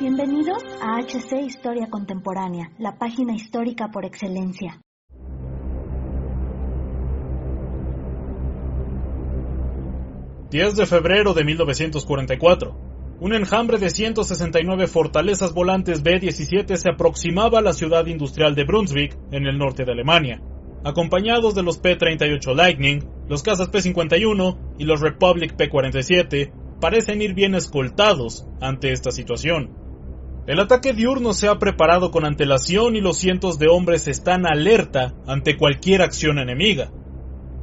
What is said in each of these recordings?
Bienvenidos a HC Historia Contemporánea, la página histórica por excelencia. ...10 de febrero de 1944... Un enjambre de 169 fortalezas volantes B-17 se aproximaba a la ciudad industrial de Brunswick, en el norte de Alemania, acompañados de los P-38 Lightning, los cazas P-51 y los Republic P-47, parecen ir bien escoltados ante esta situación. El ataque diurno se ha preparado con antelación y los cientos de hombres están alerta ante cualquier acción enemiga.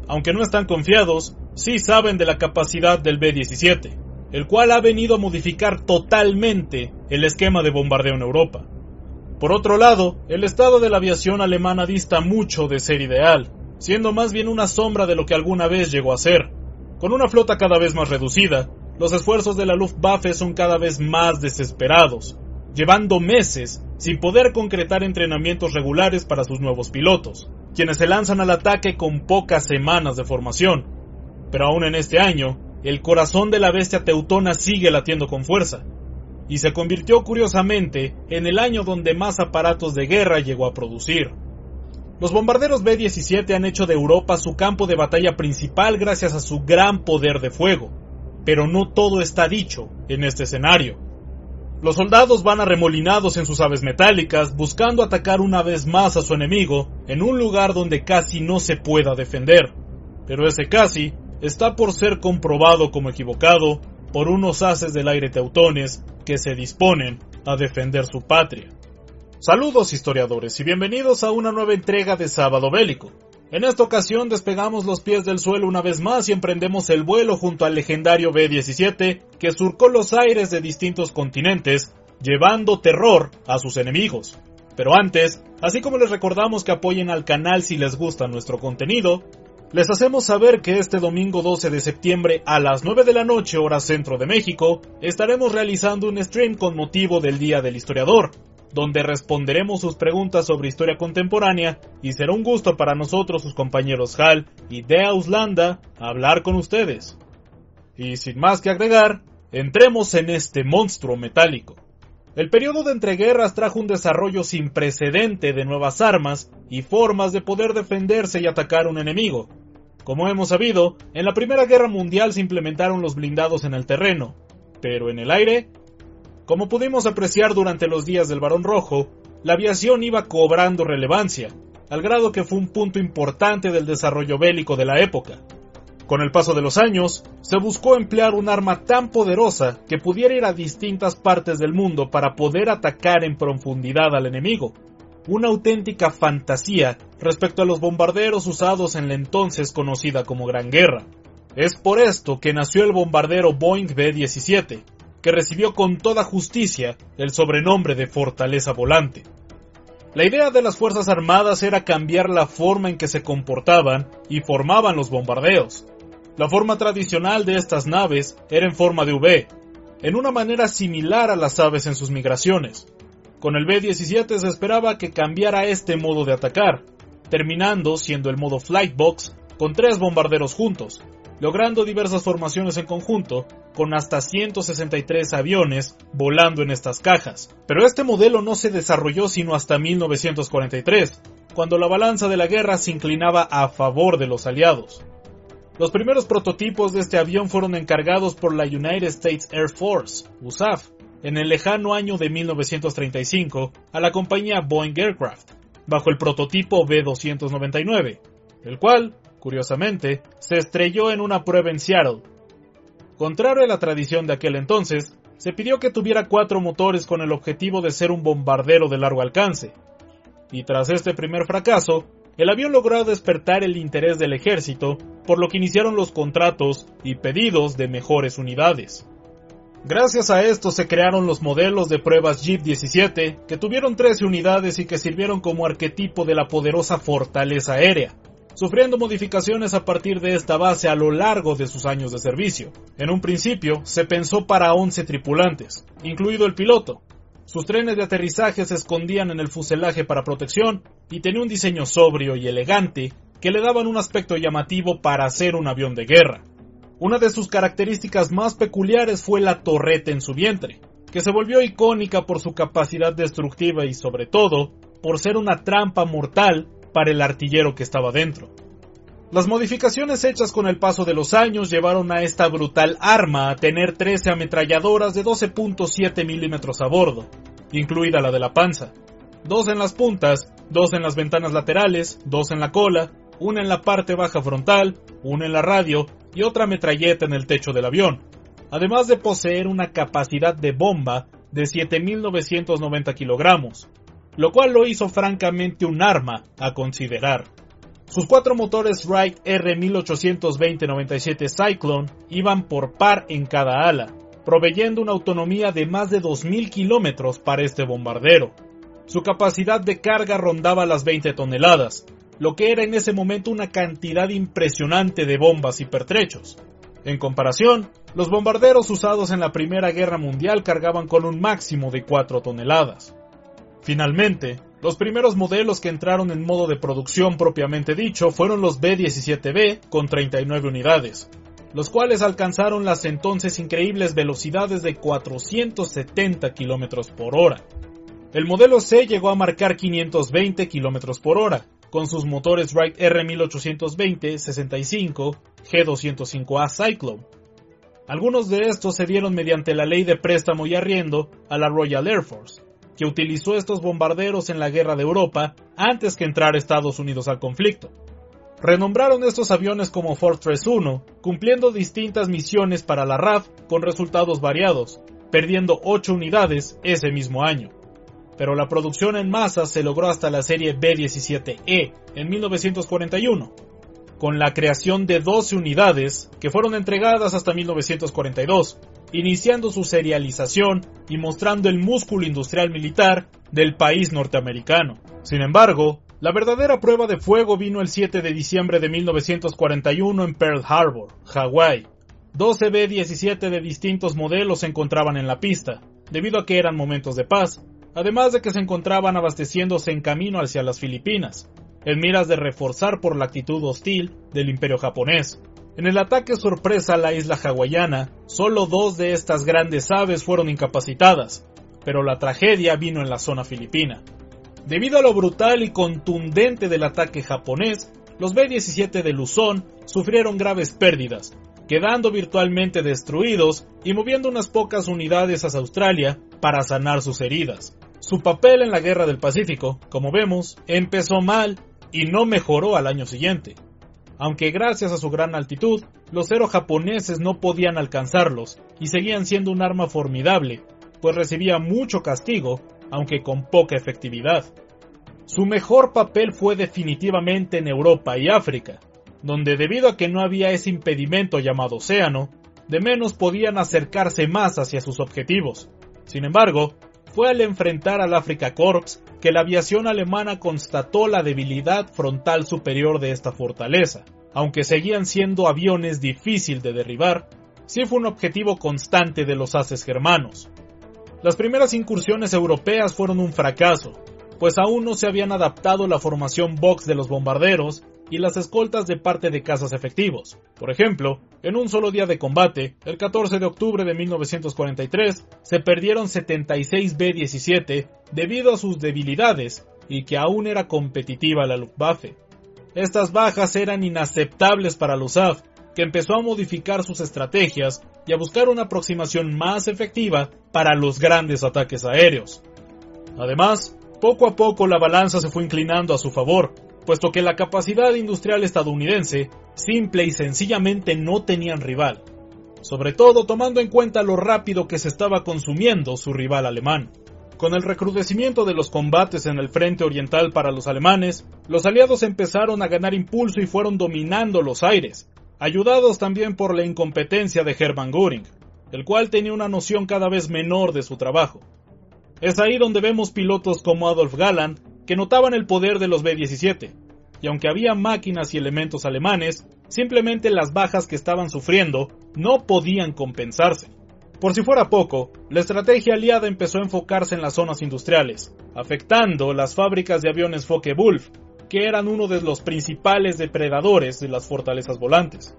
Aunque no están confiados, sí saben de la capacidad del B-17, el cual ha venido a modificar totalmente el esquema de bombardeo en Europa. Por otro lado, el estado de la aviación alemana dista mucho de ser ideal, siendo más bien una sombra de lo que alguna vez llegó a ser. Con una flota cada vez más reducida, los esfuerzos de la Luftwaffe son cada vez más desesperados, llevando meses sin poder concretar entrenamientos regulares para sus nuevos pilotos, quienes se lanzan al ataque con pocas semanas de formación. Pero aún en este año, el corazón de la bestia teutona sigue latiendo con fuerza, y se convirtió curiosamente en el año donde más aparatos de guerra llegó a producir. Los bombarderos B-17 han hecho de Europa su campo de batalla principal gracias a su gran poder de fuego, pero no todo está dicho en este escenario. Los soldados van arremolinados en sus aves metálicas, buscando atacar una vez más a su enemigo en un lugar donde casi no se pueda defender. Pero ese casi está por ser comprobado como equivocado por unos haces del aire teutones que se disponen a defender su patria. Saludos historiadores y bienvenidos a una nueva entrega de Sábado Bélico. En esta ocasión despegamos los pies del suelo una vez más y emprendemos el vuelo junto al legendario B-17 que surcó los aires de distintos continentes, llevando terror a sus enemigos. Pero antes, así como les recordamos que apoyen al canal si les gusta nuestro contenido, les hacemos saber que este domingo 12 de septiembre a las 9 de la noche hora centro de México estaremos realizando un stream con motivo del Día del Historiador, donde responderemos sus preguntas sobre historia contemporánea y será un gusto para nosotros, sus compañeros Hal y de Auslanda, hablar con ustedes. Y sin más que agregar, entremos en este monstruo metálico. El periodo de entreguerras trajo un desarrollo sin precedente de nuevas armas y formas de poder defenderse y atacar un enemigo. Como hemos sabido, en la Primera Guerra Mundial se implementaron los blindados en el terreno, pero en el aire como pudimos apreciar durante los días del Barón Rojo, la aviación iba cobrando relevancia, al grado que fue un punto importante del desarrollo bélico de la época. Con el paso de los años, se buscó emplear un arma tan poderosa que pudiera ir a distintas partes del mundo para poder atacar en profundidad al enemigo. Una auténtica fantasía respecto a los bombarderos usados en la entonces conocida como Gran Guerra. Es por esto que nació el bombardero Boeing B-17, que recibió con toda justicia el sobrenombre de Fortaleza Volante. La idea de las Fuerzas Armadas era cambiar la forma en que se comportaban y formaban los bombardeos. La forma tradicional de estas naves era en forma de V, en una manera similar a las aves en sus migraciones. Con el B-17 se esperaba que cambiara este modo de atacar, terminando siendo el modo Flight Box con tres bombarderos juntos, logrando diversas formaciones en conjunto, con hasta 163 aviones volando en estas cajas. Pero este modelo no se desarrolló sino hasta 1943, cuando la balanza de la guerra se inclinaba a favor de los aliados. Los primeros prototipos de este avión fueron encargados por la United States Air Force, USAF, en el lejano año de 1935 a la compañía Boeing Aircraft, bajo el prototipo B-299, el cual curiosamente, se estrelló en una prueba en Seattle. Contrario a la tradición de aquel entonces, se pidió que tuviera cuatro motores con el objetivo de ser un bombardero de largo alcance. Y tras este primer fracaso, el avión logró despertar el interés del ejército, por lo que iniciaron los contratos y pedidos de mejores unidades. Gracias a esto se crearon los modelos de pruebas Jeep 17, que tuvieron 13 unidades y que sirvieron como arquetipo de la poderosa fortaleza aérea, sufriendo modificaciones a partir de esta base a lo largo de sus años de servicio. En un principio se pensó para 11 tripulantes, incluido el piloto. Sus trenes de aterrizaje se escondían en el fuselaje para protección y tenía un diseño sobrio y elegante que le daban un aspecto llamativo para ser un avión de guerra. Una de sus características más peculiares fue la torreta en su vientre, que se volvió icónica por su capacidad destructiva y sobre todo por ser una trampa mortal para el artillero que estaba dentro. Las modificaciones hechas con el paso de los años llevaron a esta brutal arma a tener 13 ametralladoras de 12.7 milímetros a bordo, incluida la de la panza, dos en las puntas, dos en las ventanas laterales, dos en la cola, una en la parte baja frontal, una en la radio y otra metralleta en el techo del avión, además de poseer una capacidad de bomba de 7.990 kilogramos, lo cual lo hizo francamente un arma a considerar. Sus cuatro motores Wright R1820-97 Cyclone iban por par en cada ala, proveyendo una autonomía de más de 2.000 kilómetros para este bombardero. Su capacidad de carga rondaba las 20 toneladas, lo que era en ese momento una cantidad impresionante de bombas y pertrechos. En comparación, los bombarderos usados en la Primera Guerra Mundial cargaban con un máximo de 4 toneladas. Finalmente, los primeros modelos que entraron en modo de producción propiamente dicho fueron los B-17B con 39 unidades, los cuales alcanzaron las entonces increíbles velocidades de 470 km por hora. El modelo C llegó a marcar 520 km por hora, con sus motores Wright R1820-65 G205A Cyclone. Algunos de estos se dieron mediante la ley de préstamo y arriendo a la Royal Air Force, que utilizó estos bombarderos en la guerra de Europa antes que entrar Estados Unidos al conflicto. Renombraron estos aviones como Fortress 1, cumpliendo distintas misiones para la RAF con resultados variados, perdiendo 8 unidades ese mismo año pero la producción en masa se logró hasta la serie B-17E en 1941, con la creación de 12 unidades que fueron entregadas hasta 1942, iniciando su serialización y mostrando el músculo industrial militar del país norteamericano. Sin embargo, la verdadera prueba de fuego vino el 7 de diciembre de 1941 en Pearl Harbor, Hawái. 12 B-17 de distintos modelos se encontraban en la pista, debido a que eran momentos de paz, además de que se encontraban abasteciéndose en camino hacia las Filipinas, en miras de reforzar por la actitud hostil del imperio japonés. En el ataque sorpresa a la isla hawaiana, solo dos de estas grandes aves fueron incapacitadas, pero la tragedia vino en la zona filipina. Debido a lo brutal y contundente del ataque japonés, los B-17 de Luzón sufrieron graves pérdidas, quedando virtualmente destruidos y moviendo unas pocas unidades hacia Australia para sanar sus heridas. Su papel en la Guerra del Pacífico, como vemos, empezó mal y no mejoró al año siguiente. Aunque gracias a su gran altitud, los cero japoneses no podían alcanzarlos y seguían siendo un arma formidable, pues recibía mucho castigo, aunque con poca efectividad. Su mejor papel fue definitivamente en Europa y África, donde debido a que no había ese impedimento llamado océano, de menos podían acercarse más hacia sus objetivos. Sin embargo, fue al enfrentar al Africa Corps que la aviación alemana constató la debilidad frontal superior de esta fortaleza. Aunque seguían siendo aviones difícil de derribar, sí fue un objetivo constante de los haces germanos. Las primeras incursiones europeas fueron un fracaso, pues aún no se habían adaptado la formación box de los bombarderos y las escoltas de parte de cazas efectivos. Por ejemplo, en un solo día de combate, el 14 de octubre de 1943, se perdieron 76 B-17 debido a sus debilidades y que aún era competitiva la Luftwaffe. Estas bajas eran inaceptables para la USAF, que empezó a modificar sus estrategias y a buscar una aproximación más efectiva para los grandes ataques aéreos. Además, poco a poco la balanza se fue inclinando a su favor, puesto que la capacidad industrial estadounidense simple y sencillamente no tenían rival, sobre todo tomando en cuenta lo rápido que se estaba consumiendo su rival alemán. Con el recrudecimiento de los combates en el frente oriental para los alemanes, los aliados empezaron a ganar impulso y fueron dominando los aires, ayudados también por la incompetencia de Hermann Göring. el cual tenía una noción cada vez menor de su trabajo. Es ahí donde vemos pilotos como Adolf Galland que notaban el poder de los B-17, y aunque había máquinas y elementos alemanes, simplemente las bajas que estaban sufriendo no podían compensarse. Por si fuera poco, la estrategia aliada empezó a enfocarse en las zonas industriales, afectando las fábricas de aviones Focke-Wulf, que eran uno de los principales depredadores de las fortalezas volantes.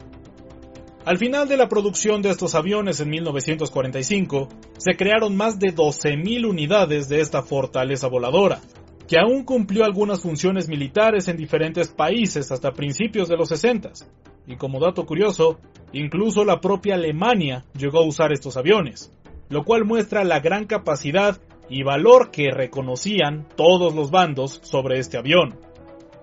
Al final de la producción de estos aviones en 1945, se crearon más de 12.000 unidades de esta fortaleza voladora, que aún cumplió algunas funciones militares en diferentes países hasta principios de los 60. Y como dato curioso, incluso la propia Alemania llegó a usar estos aviones, lo cual muestra la gran capacidad y valor que reconocían todos los bandos sobre este avión.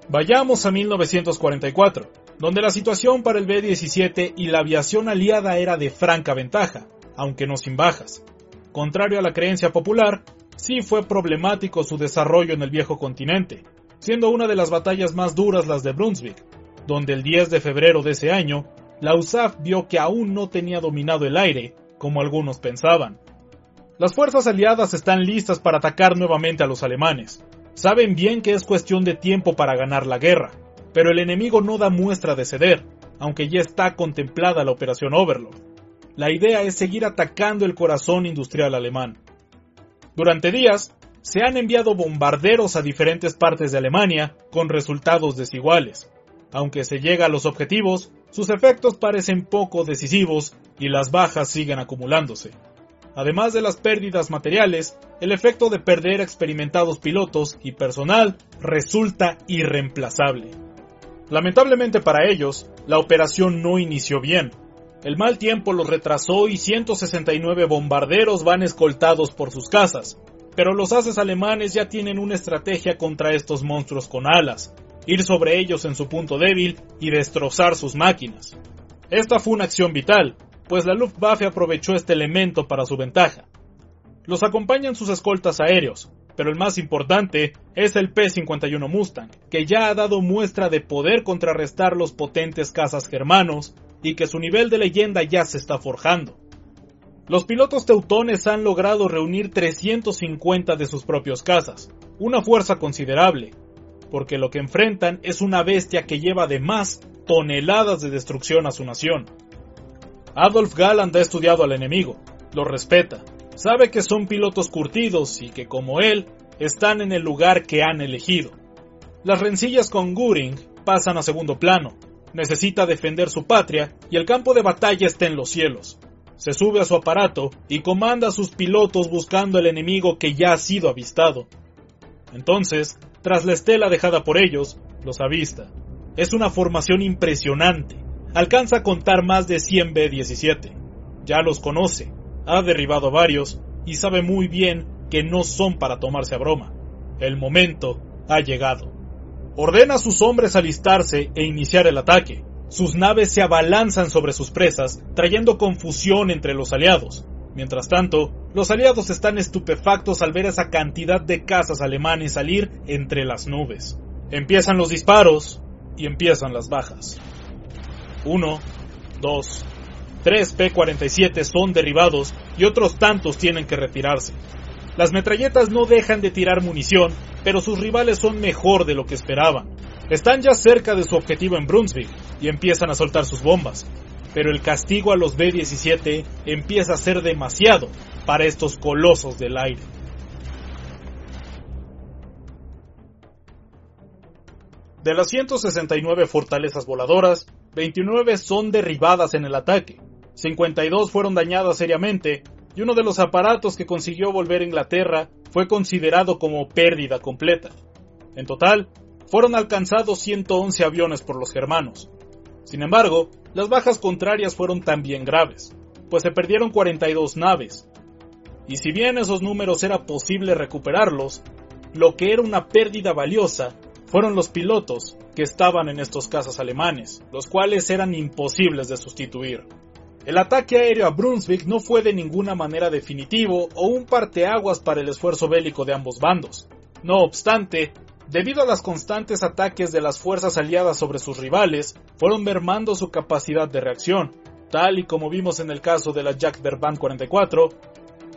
Vayamos a 1944, donde la situación para el B-17 y la aviación aliada era de franca ventaja, aunque no sin bajas. Contrario a la creencia popular, sí fue problemático su desarrollo en el viejo continente, siendo una de las batallas más duras las de Brunswick, donde el 10 de febrero de ese año, la USAF vio que aún no tenía dominado el aire, como algunos pensaban. Las fuerzas aliadas están listas para atacar nuevamente a los alemanes. Saben bien que es cuestión de tiempo para ganar la guerra, pero el enemigo no da muestra de ceder, aunque ya está contemplada la operación Overlord. La idea es seguir atacando el corazón industrial alemán. Durante días, se han enviado bombarderos a diferentes partes de Alemania con resultados desiguales. Aunque se llega a los objetivos, sus efectos parecen poco decisivos y las bajas siguen acumulándose. Además de las pérdidas materiales, el efecto de perder experimentados pilotos y personal resulta irreemplazable. Lamentablemente para ellos, la operación no inició bien, el mal tiempo los retrasó y 169 bombarderos van escoltados por sus casas. Pero los haces alemanes ya tienen una estrategia contra estos monstruos con alas, ir sobre ellos en su punto débil y destrozar sus máquinas. Esta fue una acción vital, pues la Luftwaffe aprovechó este elemento para su ventaja. Los acompañan sus escoltas aéreos, pero el más importante es el P-51 Mustang, que ya ha dado muestra de poder contrarrestar los potentes cazas germanos y que su nivel de leyenda ya se está forjando. Los pilotos teutones han logrado reunir 350 de sus propios cazas, una fuerza considerable, porque lo que enfrentan es una bestia que lleva además toneladas de destrucción a su nación. Adolf Galland ha estudiado al enemigo, lo respeta, sabe que son pilotos curtidos y que como él están en el lugar que han elegido. Las rencillas con Göring pasan a segundo plano, necesita defender su patria y el campo de batalla está en los cielos. Se sube a su aparato y comanda a sus pilotos buscando el enemigo que ya ha sido avistado. Entonces, tras la estela dejada por ellos, los avista. Es una formación impresionante. Alcanza a contar más de 100 B-17. Ya los conoce, ha derribado varios y sabe muy bien que no son para tomarse a broma. El momento ha llegado. Ordena a sus hombres alistarse e iniciar el ataque. Sus naves se abalanzan sobre sus presas, trayendo confusión entre los aliados. Mientras tanto, los aliados están estupefactos al ver esa cantidad de cazas alemanes salir entre las nubes. Empiezan los disparos y empiezan las bajas. Uno, dos, tres P-47 son derribados y otros tantos tienen que retirarse. Las metralletas no dejan de tirar munición, pero sus rivales son mejor de lo que esperaban. Están ya cerca de su objetivo en Brunswick y empiezan a soltar sus bombas. Pero el castigo a los B-17 empieza a ser demasiado para estos colosos del aire. De las 169 fortalezas voladoras, 29 son derribadas en el ataque, 52 fueron dañadas seriamente y uno de los aparatos que consiguió volver a Inglaterra fue considerado como pérdida completa. En total, fueron alcanzados 111 aviones por los germanos. Sin embargo, las bajas contrarias fueron también graves, pues se perdieron 42 naves. Y si bien esos números era posible recuperarlos, lo que era una pérdida valiosa fueron los pilotos que estaban en estos cazas alemanes, los cuales eran imposibles de sustituir. El ataque aéreo a Brunswick no fue de ninguna manera definitivo o un parteaguas para el esfuerzo bélico de ambos bandos. No obstante, debido a los constantes ataques de las fuerzas aliadas sobre sus rivales, fueron mermando su capacidad de reacción, tal y como vimos en el caso de la Jack Verban 44,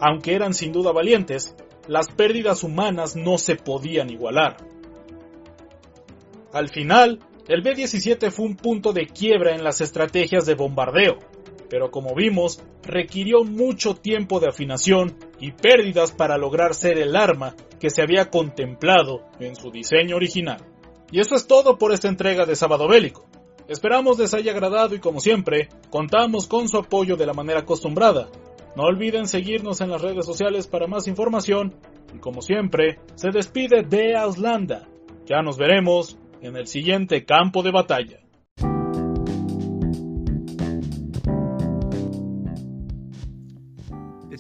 aunque eran sin duda valientes, las pérdidas humanas no se podían igualar. Al final, el B-17 fue un punto de quiebra en las estrategias de bombardeo, pero como vimos, requirió mucho tiempo de afinación y pérdidas para lograr ser el arma que se había contemplado en su diseño original. Y eso es todo por esta entrega de Sábado Bélico. Esperamos les haya agradado y como siempre, contamos con su apoyo de la manera acostumbrada. No olviden seguirnos en las redes sociales para más información y como siempre, se despide de Auslanda. Ya nos veremos en el siguiente campo de batalla.